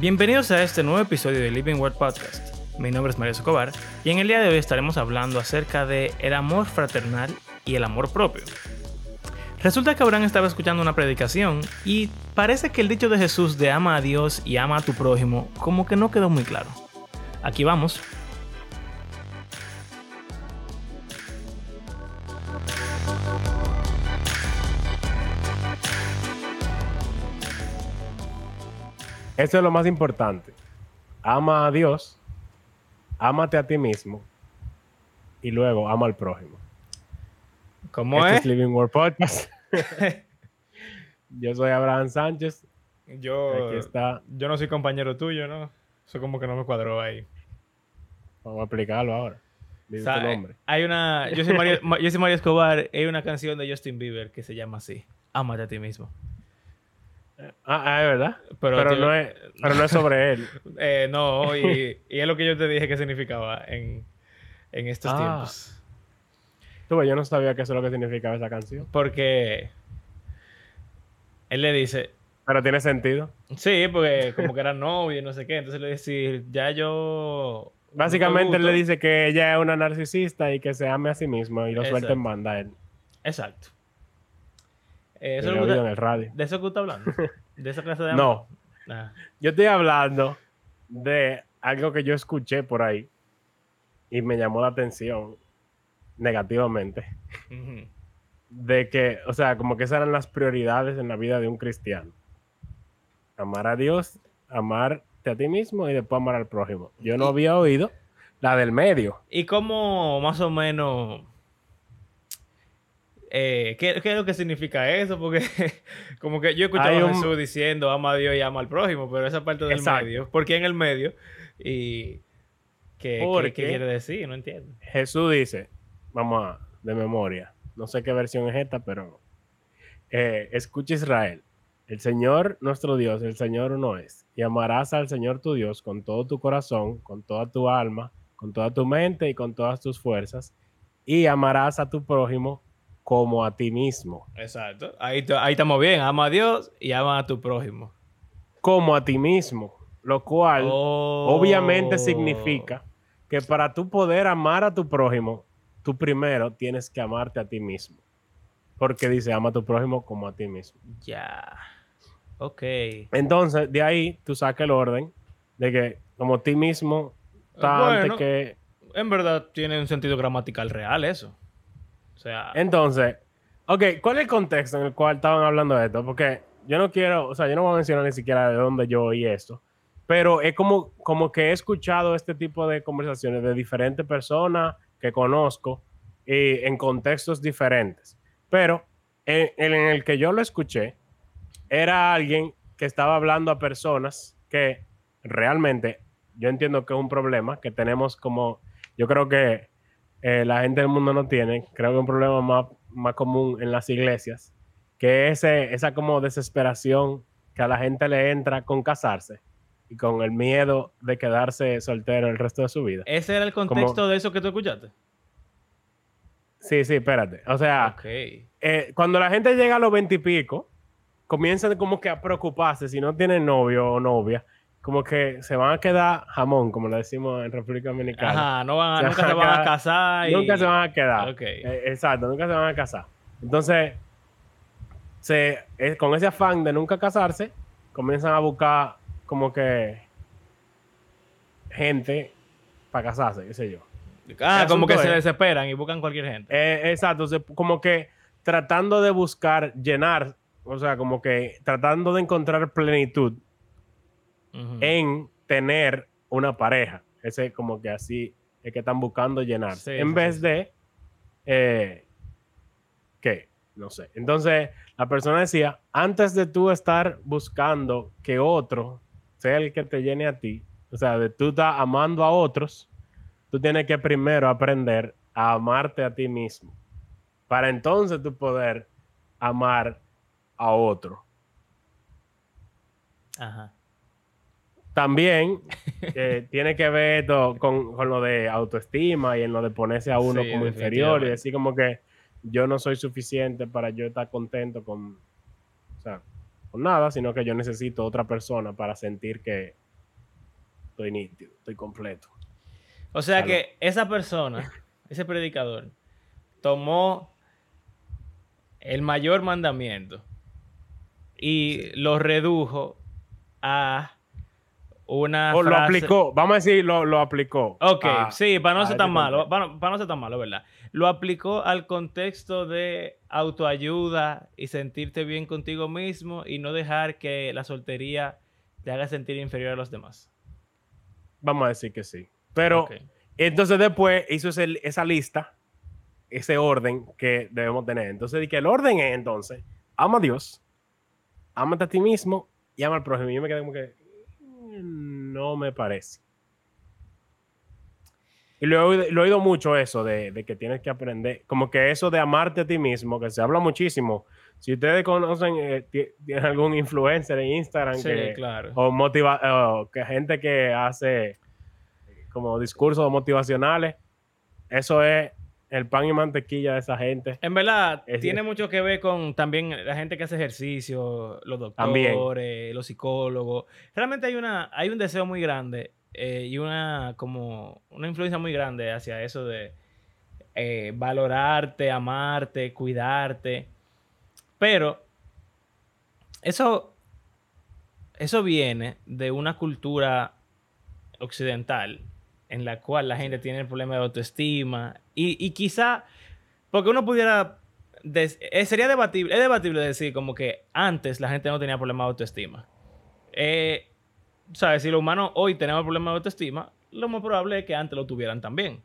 Bienvenidos a este nuevo episodio de Living Word Podcast. Mi nombre es Mario Escobar y en el día de hoy estaremos hablando acerca de el amor fraternal y el amor propio. Resulta que Abraham estaba escuchando una predicación y parece que el dicho de Jesús de ama a Dios y ama a tu prójimo como que no quedó muy claro. Aquí vamos. Eso es lo más importante. Ama a Dios, ámate a ti mismo y luego ama al prójimo. ¿Cómo Este es? es Living Word Podcast. Yo soy Abraham Sánchez. Yo, Aquí está. yo no soy compañero tuyo, ¿no? Eso como que no me cuadró ahí. Vamos a explicarlo ahora. Dice O sea, tu nombre. Hay una. Yo soy, Mario, Ma- yo soy Mario Escobar. Hay una canción de Justin Bieber que se llama así: Ámate a ti mismo. Ah, ah, es verdad. Pero, Pero, tío, no es, pero no es sobre él. eh, no, y, y es lo que yo te dije que significaba en, en estos Ah. tiempos. Tú, yo no sabía eso es lo que significaba esa canción. Porque él le dice, Pero tiene sentido. sí, porque como que era novio y no sé qué. Entonces le dice, ya yo. Básicamente él le te gusto". dice que ella es una narcisista y que se ame a sí mismo y lo suelta en Exacto. banda a él. Exacto. Eh, eso en el radio. ¿De eso que usted está hablando? ¿De esa clase de No. Ah. Yo estoy hablando de algo que yo escuché por ahí y me llamó la atención negativamente. De que, o sea, como que esas eran las prioridades en la vida de un cristiano. Amar a Dios, amarte a ti mismo y después amar al prójimo. Yo no había oído la del medio. ¿Y cómo más o menos... eh, ¿qué, qué es lo que significa eso? Porque como que yo he escuchado Hay a un- Jesús diciendo ama a Dios y ama al prójimo, pero esa parte del Exacto. medio, ¿por qué en el medio? ¿Y qué, qué- qué quiere decir? No entiendo. Jesús dice, vamos a, de memoria, no sé qué versión es esta, pero eh, escucha Israel, el Señor nuestro Dios, el Señor uno es, y amarás al Señor tu Dios con todo tu corazón, con toda tu alma, con toda tu mente y con todas tus fuerzas, y amarás a tu prójimo como a ti mismo, Exacto. Ahí, ahí estamos bien. Ama a Dios y ama a tu prójimo. como a ti mismo, lo cual Oh. obviamente significa que para tú poder amar a tu prójimo, tú primero tienes que amarte a ti mismo. Porque dice, ama a tu prójimo como a ti mismo. Ya. Ok. Entonces, de ahí tú sacas el orden de que como a ti mismo está Bueno. antes que... En verdad tiene un sentido gramatical real eso. Entonces, ok, ¿cuál es el contexto en el cual estaban hablando de esto? Porque yo no quiero, o sea, yo no voy a mencionar ni siquiera de dónde yo oí esto, pero es como, como que he escuchado este tipo de conversaciones de diferentes personas que conozco y en contextos diferentes. Pero en, en el que yo lo escuché, era alguien que estaba hablando a personas que realmente yo entiendo que es un problema que tenemos como, yo creo que eh, la gente del mundo no tiene, creo que es un problema más, más común en las iglesias, que es esa como desesperación que a la gente le entra con casarse y con el miedo de quedarse soltero el resto de su vida. ese era el contexto de eso que tú escuchaste. Sí, sí, espérate. O sea, eh, cuando la gente llega a los veintipico, comienzan como que a preocuparse si no tienen novio o novia, como que se van a quedar jamón, como le decimos en República Dominicana. Ajá, no van a- Se nunca van se van a casar. y- Nunca se van a quedar. Eh, exacto, nunca se van a casar. Entonces, se, eh, con ese afán de nunca casarse, comienzan a buscar como que gente para casarse, qué sé yo. Ah, como que se es- desesperan y buscan cualquier gente. Eh, exacto, se- como que tratando de buscar llenar, o sea, como que tratando de encontrar plenitud En tener una pareja. Ese como que así es que están buscando llenar. Sí, en sí, vez sí. de eh, ¿qué? No sé. Entonces, la persona decía, antes de tú estar buscando que otro sea el que te llene a ti, o sea, de tú estás amando a otros, tú tienes que primero aprender a amarte a ti mismo. Para entonces tú poder amar a otro. Ajá. También eh, tiene que ver esto con, con lo de autoestima y en lo de ponerse a uno Sí, como inferior y decir como que yo no soy suficiente para yo estar contento con, o sea, con nada, sino que yo necesito otra persona para sentir que, estoy nítido, estoy completo. O sea que esa persona, ese predicador, tomó el mayor mandamiento y lo redujo a una o lo aplicó, vamos a decir, lo, lo aplicó. Ok, sí, para no ser tan malo, para, no ser tan malo, ¿verdad? Lo aplicó al contexto de autoayuda y sentirte bien contigo mismo y no dejar que la soltería te haga sentir inferior a los demás. Vamos a decir que sí. Pero entonces después hizo esa lista, ese orden que debemos tener. Entonces, que el orden es entonces, ama a Dios, amate a ti mismo y ama al prójimo. Y yo me quedé como que, no me parece. Y lo he, oído mucho eso de, que tienes que aprender, como que eso de amarte a ti mismo, que se habla muchísimo. Si ustedes conocen, eh, tienen algún influencer en Instagram que, o motiva, que gente que hace como discursos motivacionales, eso es el pan y mantequilla de esa gente. En verdad, tiene mucho que ver con también la gente que hace ejercicio, los doctores, los psicólogos. Realmente hay una, hay un deseo muy grande eh, y una como una influencia muy grande hacia eso de eh, valorarte, amarte, cuidarte. Pero eso, eso viene de una cultura occidental en la cual la gente tiene el problema de autoestima y, quizá, porque uno pudiera, eh, sería debatible, es debatible decir como que antes la gente no tenía problema de autoestima. Eh, ¿Sabes? Si los humanos hoy tenemos problemas de autoestima, lo más probable es que antes lo tuvieran también.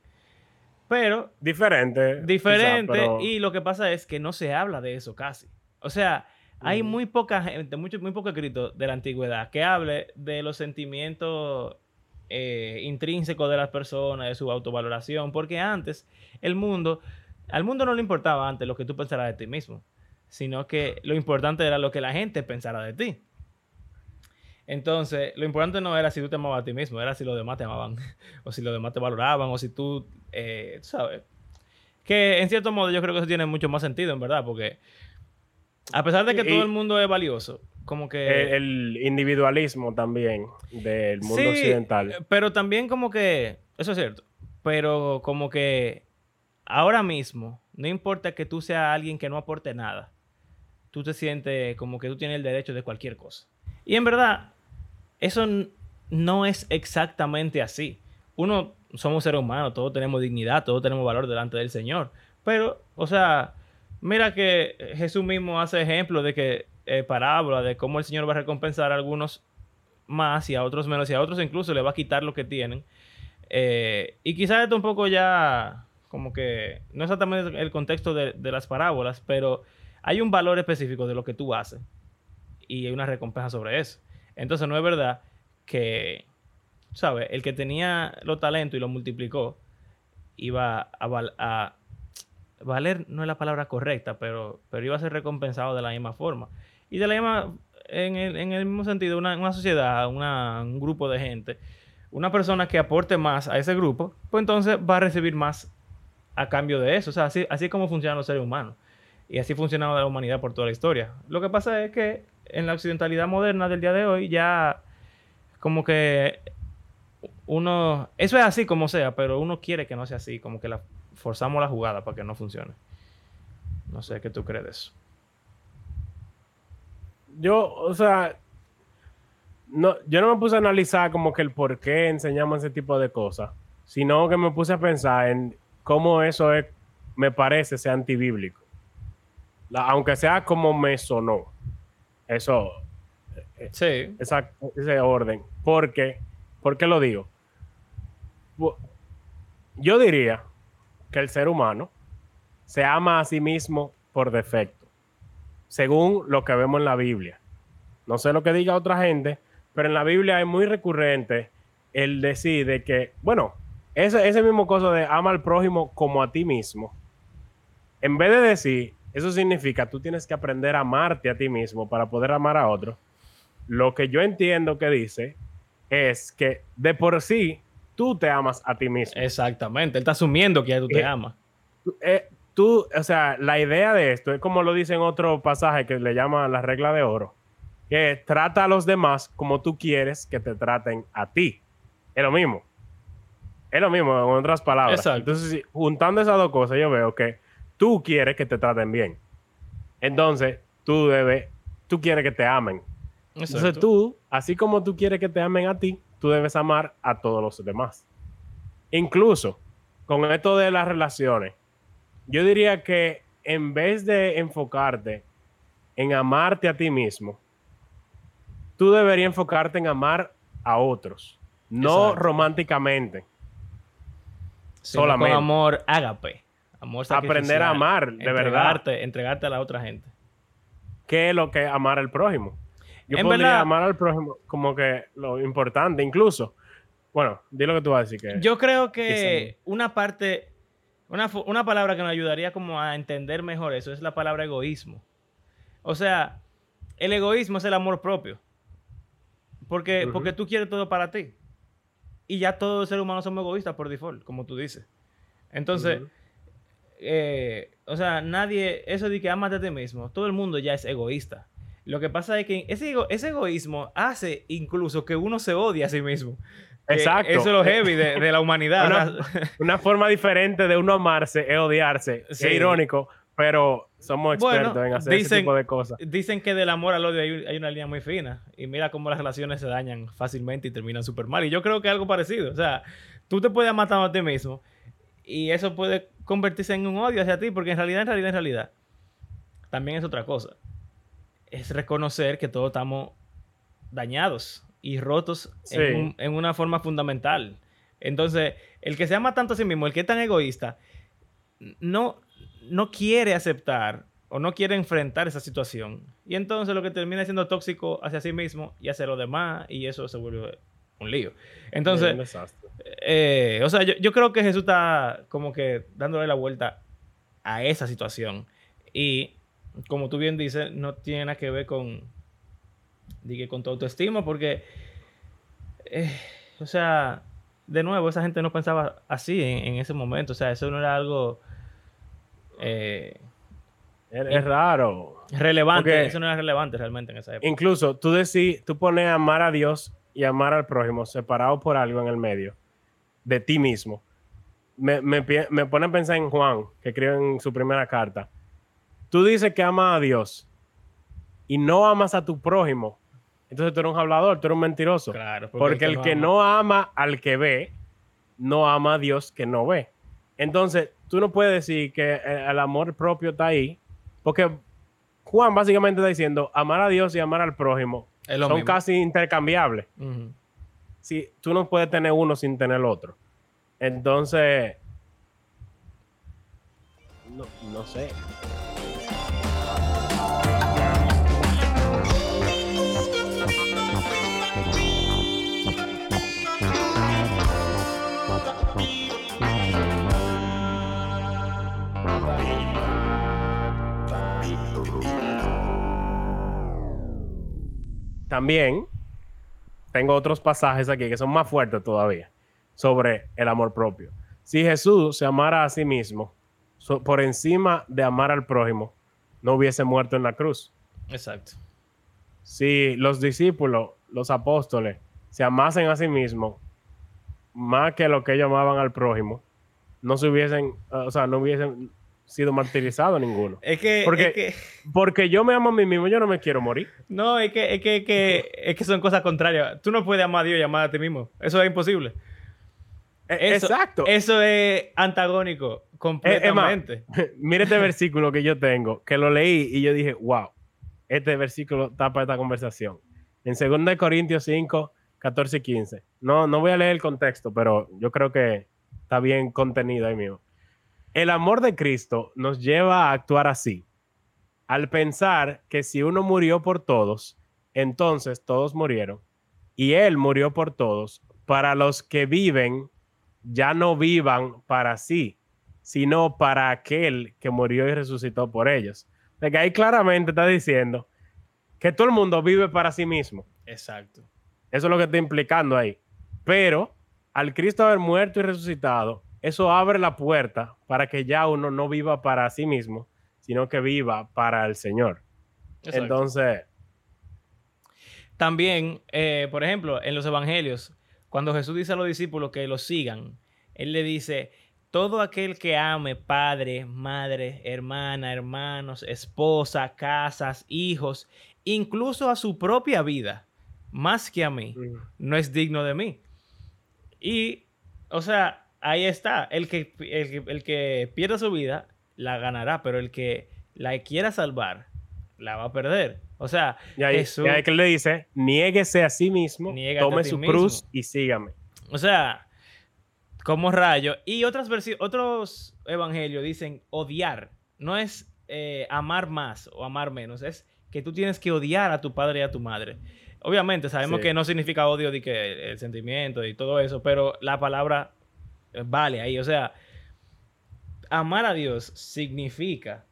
Pero... Diferente. Diferente. Y lo que pasa es que no se habla de eso casi. O sea, hay muy poca gente, mucho, muy poco escrito de la antigüedad que hable de los sentimientos eh, intrínseco de las personas, de su autovaloración, porque antes el mundo, al mundo no le importaba antes lo que tú pensaras de ti mismo, sino que lo importante era lo que la gente pensara de ti. Entonces, lo importante no era si tú te amabas a ti mismo, era si los demás te amaban, o si los demás te valoraban, o si tú, eh, ¿sabes? Que en cierto modo yo creo que eso tiene mucho más sentido, en verdad, porque a pesar de que todo el mundo es valioso, como que... El, individualismo también del mundo occidental. Pero también como que, eso es cierto, pero como que ahora mismo, no importa que tú seas alguien que no aporte nada, tú te sientes como que tú tienes el derecho de cualquier cosa. Y en verdad, eso no es exactamente así. Uno, somos seres humanos, todos tenemos dignidad, todos tenemos valor delante del Señor. Pero, o sea, mira que Jesús mismo hace ejemplo de que eh, parábola de cómo el Señor va a recompensar a algunos más y a otros menos y a otros incluso le va a quitar lo que tienen. Eh, y quizás esto un poco ya como que no exactamente el contexto de, las parábolas, pero hay un valor específico de lo que tú haces y hay una recompensa sobre eso. Entonces no es verdad que, ¿sabes? El que tenía los talentos y lo multiplicó iba a, valer, no es la palabra correcta, pero, pero iba a ser recompensado de la misma forma. Y de la misma, en el, mismo sentido, una, sociedad, un grupo de gente, una persona que aporte más a ese grupo, pues entonces va a recibir más a cambio de eso. O sea, así, así es como funcionan los seres humanos. Y así ha funcionado la humanidad por toda la historia. Lo que pasa es que en la occidentalidad moderna del día de hoy ya como que uno, eso es así como sea, pero uno quiere que no sea así, como que forzamos la jugada para que no funcione. No sé qué tú crees de eso yo, o sea, no, yo no me puse a analizar como que el por qué enseñamos ese tipo de cosas, sino que me puse a pensar en cómo eso es, me parece, sea antibíblico. aunque sea como me sonó. Eso. Eh, sí. ese orden. Porque, ¿por qué lo digo? Yo diría que el ser humano se ama a sí mismo por defecto según lo que vemos en la Biblia. No sé lo que diga otra gente, pero en la Biblia es muy recurrente el decir de que, bueno, ese, ese mismo cosa de ama al prójimo como a ti mismo. En vez de decir, eso significa tú tienes que aprender a amarte a ti mismo para poder amar a otro. Lo que yo entiendo que dice es que de por sí tú te amas a ti mismo. Exactamente, él está asumiendo que ya tú te eh, amas. Eh, tú, o sea, la idea de esto es como lo dice en otro pasaje que le llama la regla de oro, que trata a los demás como tú quieres que te traten a ti. Es lo mismo. Es lo mismo, en otras palabras. Exacto. Entonces, juntando esas dos cosas, yo veo que tú quieres que te traten bien. Entonces, tú debes, tú quieres que te amen. Entonces tú, así como tú quieres que te amen a ti, tú debes amar a todos los demás. Incluso con esto de las relaciones, yo diría que en vez de enfocarte en amarte a ti mismo, tú deberías enfocarte en amar a otros, no Exacto. románticamente. Sino solamente. Con amor ágape. Amor Aprender a amar, de verdad. entregarte, Entregarte a la otra gente. ¿Qué es lo que es amar al prójimo? Yo En podría verdad- amar al prójimo como que lo importante, incluso. Bueno, di lo que tú vas a decir. Que... Yo creo que que una parte, una, una palabra que nos ayudaría como a entender mejor eso es la palabra egoísmo. O sea, el egoísmo es el amor propio. Porque, porque tú quieres todo para ti. Y ya todos los seres humanos somos egoístas por default, como tú dices. Entonces, eh, o sea, nadie, eso de que amas a ti mismo, todo el mundo ya es egoísta. Lo que pasa es que ese, ego- ese egoísmo hace incluso que uno se odie a sí mismo. Que Exacto. Eso es lo heavy de, de la humanidad. Una- forma diferente de uno amarse es odiarse. Sí. Es irónico, pero somos Bueno, expertos en hacer ese tipo de cosas. Dicen que del amor al odio hay, hay una línea muy fina. Y mira cómo las relaciones se dañan fácilmente y terminan súper mal. Y yo creo que es algo parecido. O sea, tú te puedes matar a ti mismo. Y eso puede convertirse en un odio hacia ti. Porque en realidad, en realidad, en realidad, también es otra cosa. Es reconocer que todos estamos dañados y rotos Sí. en, un- en una forma fundamental. Entonces, el que se ama tanto a sí mismo, el que es tan egoísta, no, no quiere aceptar o no quiere enfrentar esa situación. Y entonces lo que termina siendo tóxico hacia sí mismo y hacia los demás, y eso se vuelve un lío. Entonces, eh, o sea, yo, yo creo que Jesús está como que dándole la vuelta a esa situación. Y como tú bien dices, no tiene nada que ver con, dije, con tu autoestima, porque, eh, o sea, de nuevo, esa gente no pensaba así en, en ese momento. O sea, eso no era algo eh, Es, es raro. relevante. Porque- Eso no era relevante realmente en esa época. Incluso tú decís, tú pones amar a Dios y amar al prójimo separado por algo en el medio de ti mismo. Me, me, me pone a pensar en Juan, que escribe en su primera carta. Tú dices que amas a Dios y no amas a tu prójimo. Entonces tú eres un hablador, tú eres un mentiroso. Claro, Porque el que no ama al que ve, no ama a Dios que no ve. Entonces, tú no puedes decir que eh, el amor propio está ahí, porque Juan básicamente está diciendo, amar a Dios y amar al prójimo son mismo. casi intercambiables. Si tú no puedes tener uno sin tener el otro. Entonces, no, no sé. También tengo otros pasajes aquí que son más fuertes todavía sobre el amor propio. Si Jesús se amara a sí mismo so- por encima de amar al prójimo, no hubiese muerto en la cruz. Exacto. Si los discípulos, los apóstoles, se amasen a sí mismos más que lo que ellos amaban al prójimo, no se hubiesen, o sea, no hubiesen sido martirizados ninguno. Es que, Porque- es que- Porque yo me amo a mí mismo, yo no me quiero morir. no, es que, es que, es que, es que son cosas contrarias. Tú no puedes amar a Dios y amar a ti mismo. Eso es imposible. E- Eso- Exacto. Eso es antagónico completamente. Mira este versículo que yo tengo, que lo leí y yo dije, wow, este versículo tapa esta conversación. En 2 Corintios 5, 14 y 15. No, no voy a leer el contexto, pero yo creo que está bien contenido ahí mismo. El amor de Cristo nos lleva a actuar así. Al pensar que si uno murió por todos, entonces todos murieron. Y Él murió por todos, para los que viven, ya no vivan para sí, sino para aquel que murió y resucitó por ellos. De que ahí claramente está diciendo que todo el mundo vive para sí mismo. Exacto. Eso es lo que está implicando ahí. Pero al Cristo haber muerto y resucitado, eso abre la puerta para que ya uno no viva para sí mismo, sino que viva para el Señor. Exacto. Entonces, También, eh, por ejemplo, en los evangelios, cuando Jesús dice a los discípulos que lo sigan, Él le dice, todo aquel que ame padre, madre, hermana, hermanos, esposa, casas, hijos, incluso a su propia vida, más que a mí, Mm. no es digno de mí. Y, o sea, ahí está, el que, el, el que pierda su vida, la ganará, pero el que la quiera salvar, la va a perder. O sea, Y ahí, Jesús- y ahí que le dice, niéguese a sí mismo, tome su mismo". cruz y sígame. O sea, como rayo. Y otras otros evangelios dicen odiar. No es eh, amar más o amar menos. Es que tú tienes que odiar a tu padre y a tu madre. Obviamente, sabemos Sí. que no significa odio de que el sentimiento y todo eso, pero la palabra vale ahí. O sea, amar a Dios significa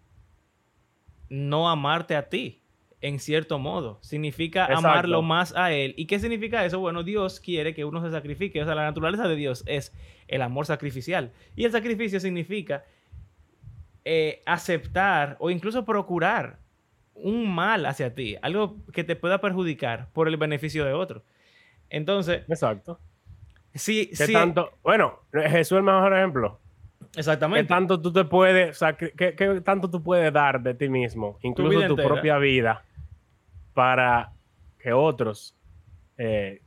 no amarte a ti, en cierto modo. Significa Exacto. amarlo más a Él. ¿Y qué significa eso? Bueno, Dios quiere que uno se sacrifique. O sea, la naturaleza de Dios es el amor sacrificial. Y el sacrificio significa eh, aceptar o incluso procurar un mal hacia ti, algo que te pueda perjudicar por el beneficio de otro. Entonces, Exacto. Sí, ¿Qué sí, tanto? Bueno, Jesús es el mejor ejemplo. ¿Qué exactamente. tanto tú te puedes, qué, qué tanto tú puedes dar de ti mismo, incluso vida tu propia vida, para que otros eh,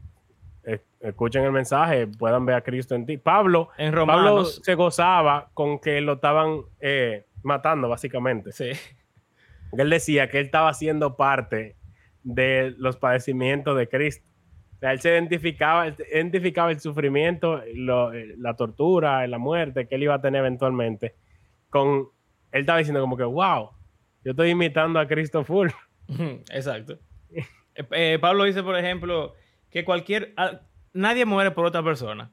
escuchen el mensaje, puedan ver a Cristo en ti? Pablo, En Pablo Romanos, se gozaba con que lo estaban eh, matando, básicamente. sí. Él decía que él estaba siendo parte de los padecimientos de Cristo. Él se identificaba, identificaba el sufrimiento, lo- eh, la tortura, la muerte que él iba a tener eventualmente. Con, él estaba diciendo como que, wow, yo estoy imitando a Cristo full. Exacto. Eh, eh, Pablo dice, por ejemplo, que cualquier... a- nadie muere por otra persona.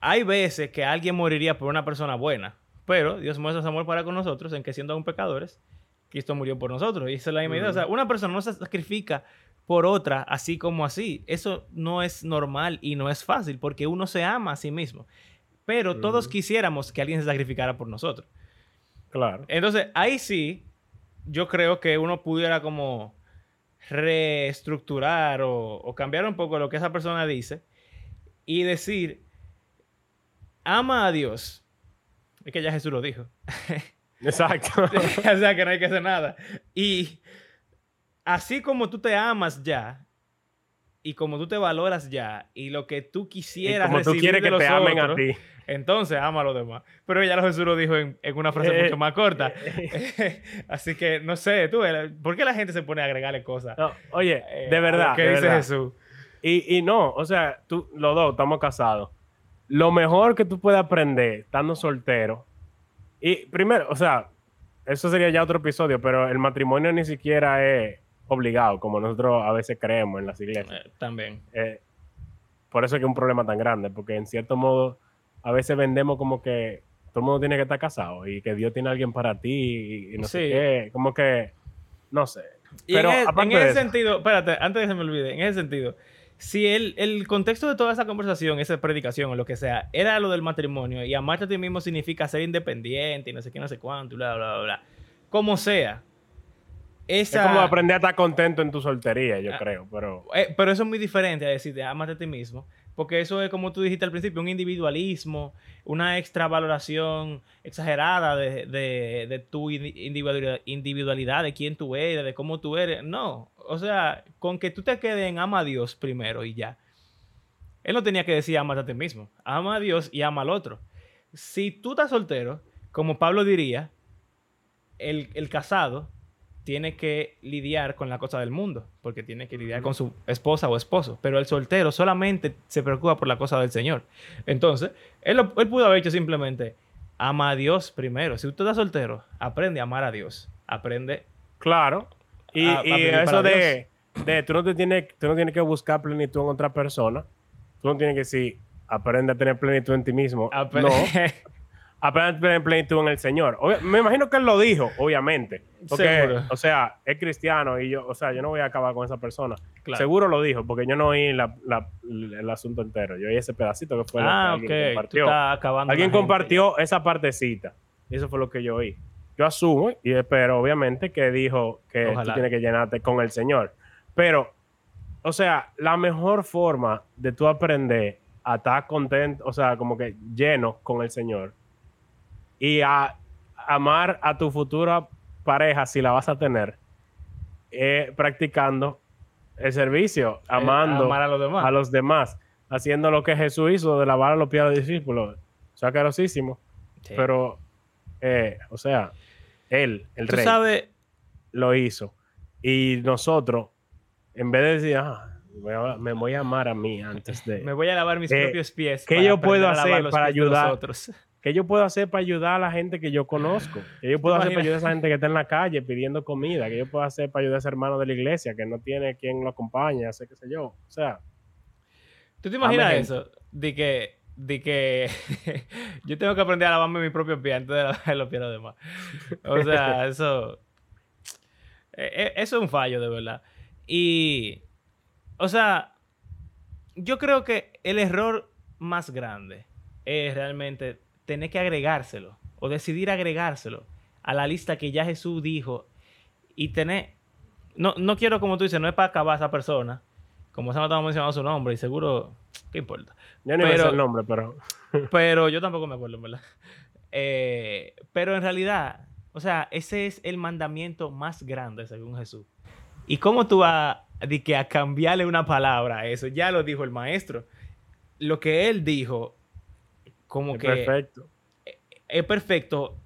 Hay veces que alguien moriría por una persona buena, pero Dios muestra su amor para con nosotros en que siendo aún pecadores, Cristo murió por nosotros. Y esa es la misma idea. O sea, una persona no se sacrifica por otra así como así. Eso no es normal y no es fácil porque uno se ama a sí mismo. Pero todos quisiéramos que alguien se sacrificara por nosotros. Claro. Entonces, ahí sí, yo creo que uno pudiera como reestructurar o, o cambiar un poco lo que esa persona dice y decir, ama a Dios. Es que ya Jesús lo dijo. Exacto. o sea, que no hay que hacer nada. Y así como tú te amas ya, y como tú te valoras ya, y lo que tú y quisieras como tú recibir quieres de que los te amen a otros, ti. entonces ama a los demás. Pero ya lo Jesús lo dijo en, en una frase Eh, mucho más corta. Así que no sé, tú, ¿por qué la gente se pone a agregarle cosas? No, oye, eh, de verdad. que de dice verdad. Jesús. Y, y no, o sea, tú, los dos estamos casados. Lo mejor que tú puedes aprender estando soltero. Y primero, o sea, eso sería ya otro episodio, pero el matrimonio ni siquiera es obligado, como nosotros a veces creemos en las iglesias. Eh, también. Eh, por eso es que es un problema tan grande, porque en cierto modo a veces vendemos como que todo el mundo tiene que estar casado y que Dios tiene a alguien para ti y, y no sé Sí. qué, como que, no sé. Y Pero en, e- aparte en de ese eso- sentido, espérate, antes de que se me olvide, en ese sentido, si el, el contexto de toda esa conversación, esa predicación o lo que sea, era lo del matrimonio y amarte a ti mismo significa ser independiente y no sé qué, no sé cuánto, y bla, bla, bla, bla. Como sea. Esa, Es como aprender a estar contento en tu soltería, yo Ah. creo, pero... Eh, pero eso es muy diferente a decirte, amate a ti mismo. Porque eso es, como tú dijiste al principio, un individualismo, una extravaloración exagerada de, de- de tu indi- individualidad, individualidad, de quién tú eres, de cómo tú eres. No, o sea, con que tú te quedes en ama a Dios primero y ya. Él no tenía que decir amate a ti mismo. Ama a Dios y ama al otro. Si tú estás soltero, como Pablo diría, el, el casado tiene que lidiar con la cosa del mundo, porque tiene que lidiar con su esposa o esposo, pero el soltero solamente se preocupa por la cosa del Señor. Entonces, él, lo- él pudo haber hecho simplemente, ama a Dios primero. Si usted está soltero, aprende a amar a Dios, aprende... Claro. Y, a- a y vivir eso de, de tú, no te tienes, tú no tienes que buscar plenitud en otra persona. Tú no tienes que decir, aprende a tener plenitud en ti mismo. apre- No, aprende a tener plenitud en el Señor. Me imagino que él lo dijo, obviamente. Porque, Seguro. o sea, es cristiano y yo, o sea, yo no voy a acabar con esa persona. Claro. Seguro lo dijo, porque yo no oí la- la- el asunto entero. Yo oí ese pedacito que fue lo ah, que ok. alguien Tú compartió. estás acabando. Alguien compartió esa partecita. Y eso fue lo que yo oí. Yo asumo y espero, obviamente, que dijo que Ojalá. tú tienes que llenarte con el Señor. Pero, o sea, la mejor forma de tú aprender a estar contento, o sea, como que lleno con el Señor y a amar a tu futura pareja, si la vas a tener, eh, practicando el servicio, amando amar a los demás. a los demás, haciendo lo que Jesús hizo de lavar a los pies de los discípulos. Sacarosísimo. Sí. Pero, eh, o sea, él, el Tú rey, sabes, lo hizo. Y nosotros, en vez de decir, ah, me voy a amar a mí antes de... me voy a lavar mis Eh, propios pies. ¿qué yo puedo hacer para ayudar? ¿Qué yo puedo hacer para ayudar a la gente que yo conozco? ¿Qué yo puedo hacer para ayudar a esa gente que está en la calle pidiendo comida? ¿Qué yo puedo hacer para ayudar a ese hermano de la iglesia que no tiene quien lo acompañe? Hacer qué sé yo. O sea, ¿Tú te imaginas eso? De que, de que yo tengo que aprender a lavarme mis propios pies antes de lavar los pies de los demás. O sea, eso. e- e- Eso es un fallo, de verdad. Y. O sea, yo creo que el error más grande es realmente tener que agregárselo o decidir agregárselo a la lista que ya Jesús dijo y tener. No, no quiero, como tú dices, no es para acabar a esa persona. Como se estamos mencionando su nombre y seguro. ¿Qué importa? yo no Pero- el nombre, pero Pero yo tampoco me acuerdo, verdad. Eh, pero en realidad, o sea, ese es el mandamiento más grande según Jesús. ¿Y cómo tú vas de que a cambiarle una palabra a eso? Ya lo dijo el maestro. Lo que él dijo, como es que perfecto. es perfecto,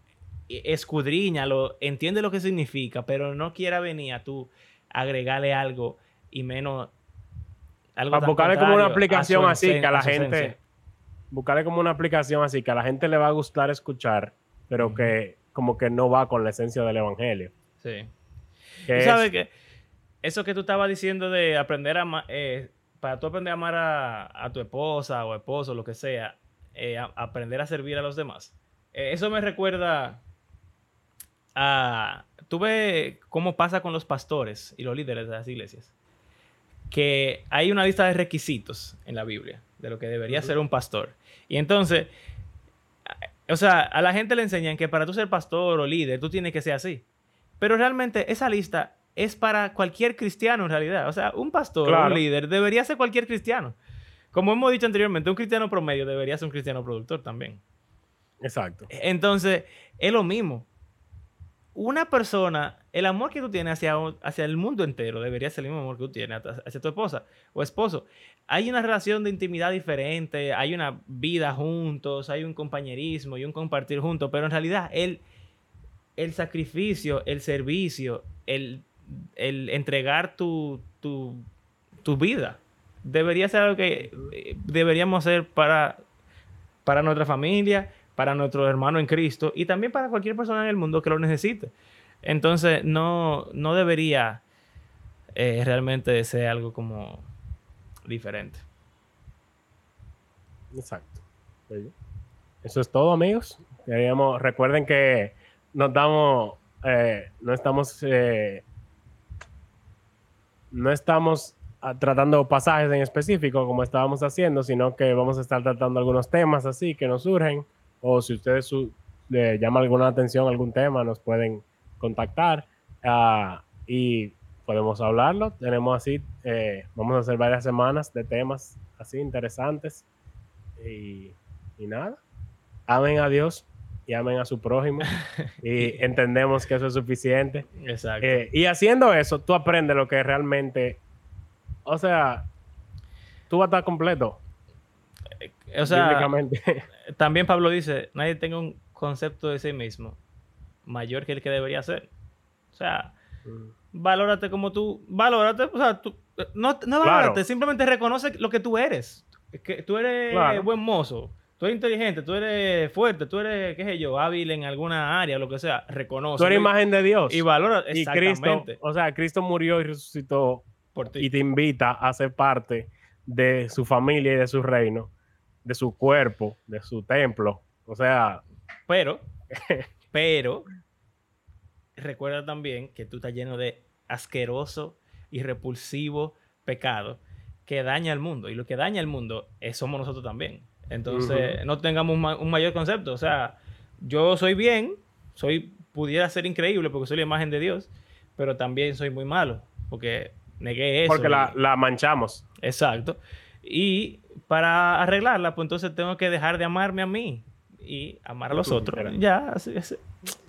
e- escudriñalo, entiende lo que significa, pero no quiera venir a tú agregarle algo y menos. Algo Para buscarle como una aplicación así que a la gente... esencia. Buscarle como una aplicación así que a la gente le va a gustar escuchar, pero que como que no va con la esencia del evangelio. Sí. Tú es- sabes que eso que tú estabas diciendo de aprender a amar, para tú aprender a amar a, a tu esposa o esposo, lo que sea, eh, a- aprender a servir a los demás. Eh, eso me recuerda a... Tú ves cómo pasa con los pastores y los líderes de las iglesias. Que hay una lista de requisitos en la Biblia de lo que debería ser un pastor. Y entonces, o sea, a la gente le enseñan que para tú ser pastor o líder, tú tienes que ser así. Pero realmente esa lista es para cualquier cristiano en realidad. O sea, un pastor, Claro. un líder, debería ser cualquier cristiano. Como hemos dicho anteriormente, un cristiano promedio debería ser un cristiano productor también. Exacto. Entonces, es lo mismo. Una persona, el amor que tú tienes hacia, hacia el mundo entero debería ser el mismo amor que tú tienes hacia hacia tu esposa o esposo. Hay una relación de intimidad diferente, hay una vida juntos, hay un compañerismo y un compartir juntos, pero en realidad el, el sacrificio, el servicio, el, el entregar tu, tu, tu vida debería ser algo que eh, deberíamos hacer para, para nuestra familia, para nuestro hermano en Cristo y también para cualquier persona en el mundo que lo necesite. Entonces, no, no debería eh, realmente ser algo como diferente. Exacto. Eso es todo, amigos. Queríamos, recuerden que nos damos, eh, no estamos, eh, no estamos tratando pasajes en específico como estábamos haciendo, sino que vamos a estar tratando algunos temas así que nos surgen. O si ustedes su- le llama alguna atención algún tema, nos pueden contactar ah, y podemos hablarlo. Tenemos así, eh, vamos a hacer varias semanas de temas así interesantes. Y, y nada, amen a Dios y amen a su prójimo. y entendemos que eso es suficiente. Exacto. Eh, y haciendo eso, tú aprendes lo que realmente, o sea, tú vas a estar completo. o sea, también Pablo dice, nadie tenga un concepto de sí mismo mayor que el que debería ser. O sea, valórate como tú, valórate, o sea, tú, no, no valórate, simplemente reconoce lo que tú eres. Que tú eres Claro. buen mozo, tú eres inteligente, tú eres fuerte, tú eres, qué sé yo, hábil en alguna área, lo que sea, reconoce. tú eres imagen de Dios. y valora y Cristo, exactamente o sea, Cristo murió y resucitó por ti. y te invita a ser parte de su familia y de su reino, de su cuerpo, de su templo. O sea, Pero, pero, recuerda también que tú estás lleno de asqueroso y repulsivo pecado que daña al mundo. Y lo que daña al mundo es, somos nosotros también. Entonces, no tengamos un, ma- un mayor concepto. O sea, yo soy bien, soy, pudiera ser increíble porque soy la imagen de Dios, pero también soy muy malo porque negué eso. porque la, la manchamos. Exacto. Y para arreglarla, pues entonces tengo que dejar de amarme a mí y amar a los otros. Ya,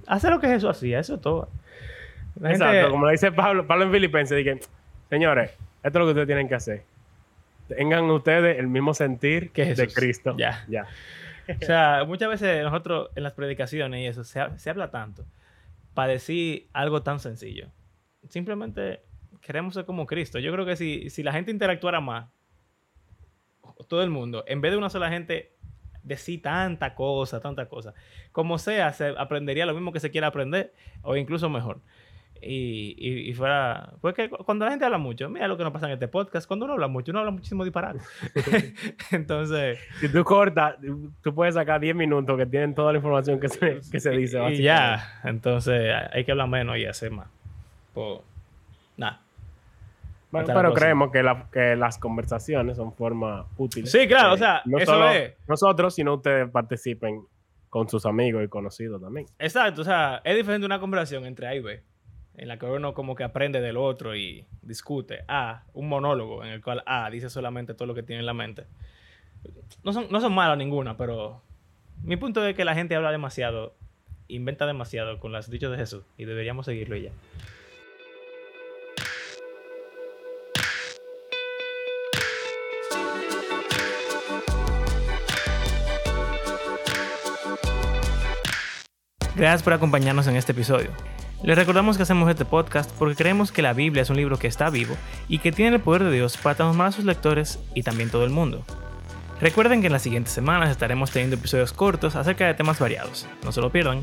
hacer lo que Jesús hacía, eso es todo. Exacto, como dice Pablo, Pablo en Filipenses, dije, señores, esto es lo que ustedes tienen que hacer. Tengan ustedes el mismo sentir que de Cristo. Ya. ya. o sea, muchas veces nosotros en las predicaciones y eso se, se habla tanto para decir algo tan sencillo. Simplemente queremos ser como Cristo. Yo creo que si, si la gente interactuara más, todo el mundo, en vez de una sola gente decir tanta cosa, tanta cosa, como sea, se aprendería lo mismo que se quiera aprender o incluso mejor y, y, fuera. Porque cuando la gente habla mucho, mira lo que nos pasa en este podcast, cuando uno habla mucho, uno habla muchísimo disparate. Entonces. Si tú cortas, tú puedes sacar 10 minutos que tienen toda la información que se, que se dice. Y ya, entonces hay que hablar menos y hacer más. Pues, nada. Bueno, pero creemos que, la, que, las conversaciones son formas útiles. Sí, claro, o sea, no eso es. Nosotros, sino ustedes participen con sus amigos y conocidos también. Exacto, o sea, es diferente una conversación entre A y B en la que uno como que aprende del otro y discute. A, un monólogo en el cual A dice solamente todo lo que tiene en la mente. No son, no son malas ninguna, pero mi punto es que la gente habla demasiado, inventa demasiado con las dichos de Jesús y deberíamos seguirlo ya. Gracias por acompañarnos en este episodio. Les recordamos que hacemos este podcast porque creemos que la Biblia es un libro que está vivo y que tiene el poder de Dios para transformar a sus lectores y también todo el mundo. Recuerden que en las siguientes semanas estaremos teniendo episodios cortos acerca de temas variados, no se lo pierdan.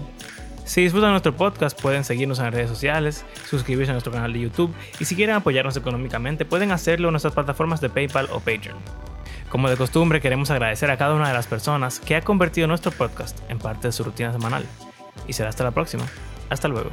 Si disfrutan nuestro podcast pueden seguirnos en las redes sociales, suscribirse a nuestro canal de YouTube y si quieren apoyarnos económicamente pueden hacerlo en nuestras plataformas de PayPal o Patreon. Como de costumbre queremos agradecer a cada una de las personas que ha convertido nuestro podcast en parte de su rutina semanal. Y será hasta la próxima. Hasta luego.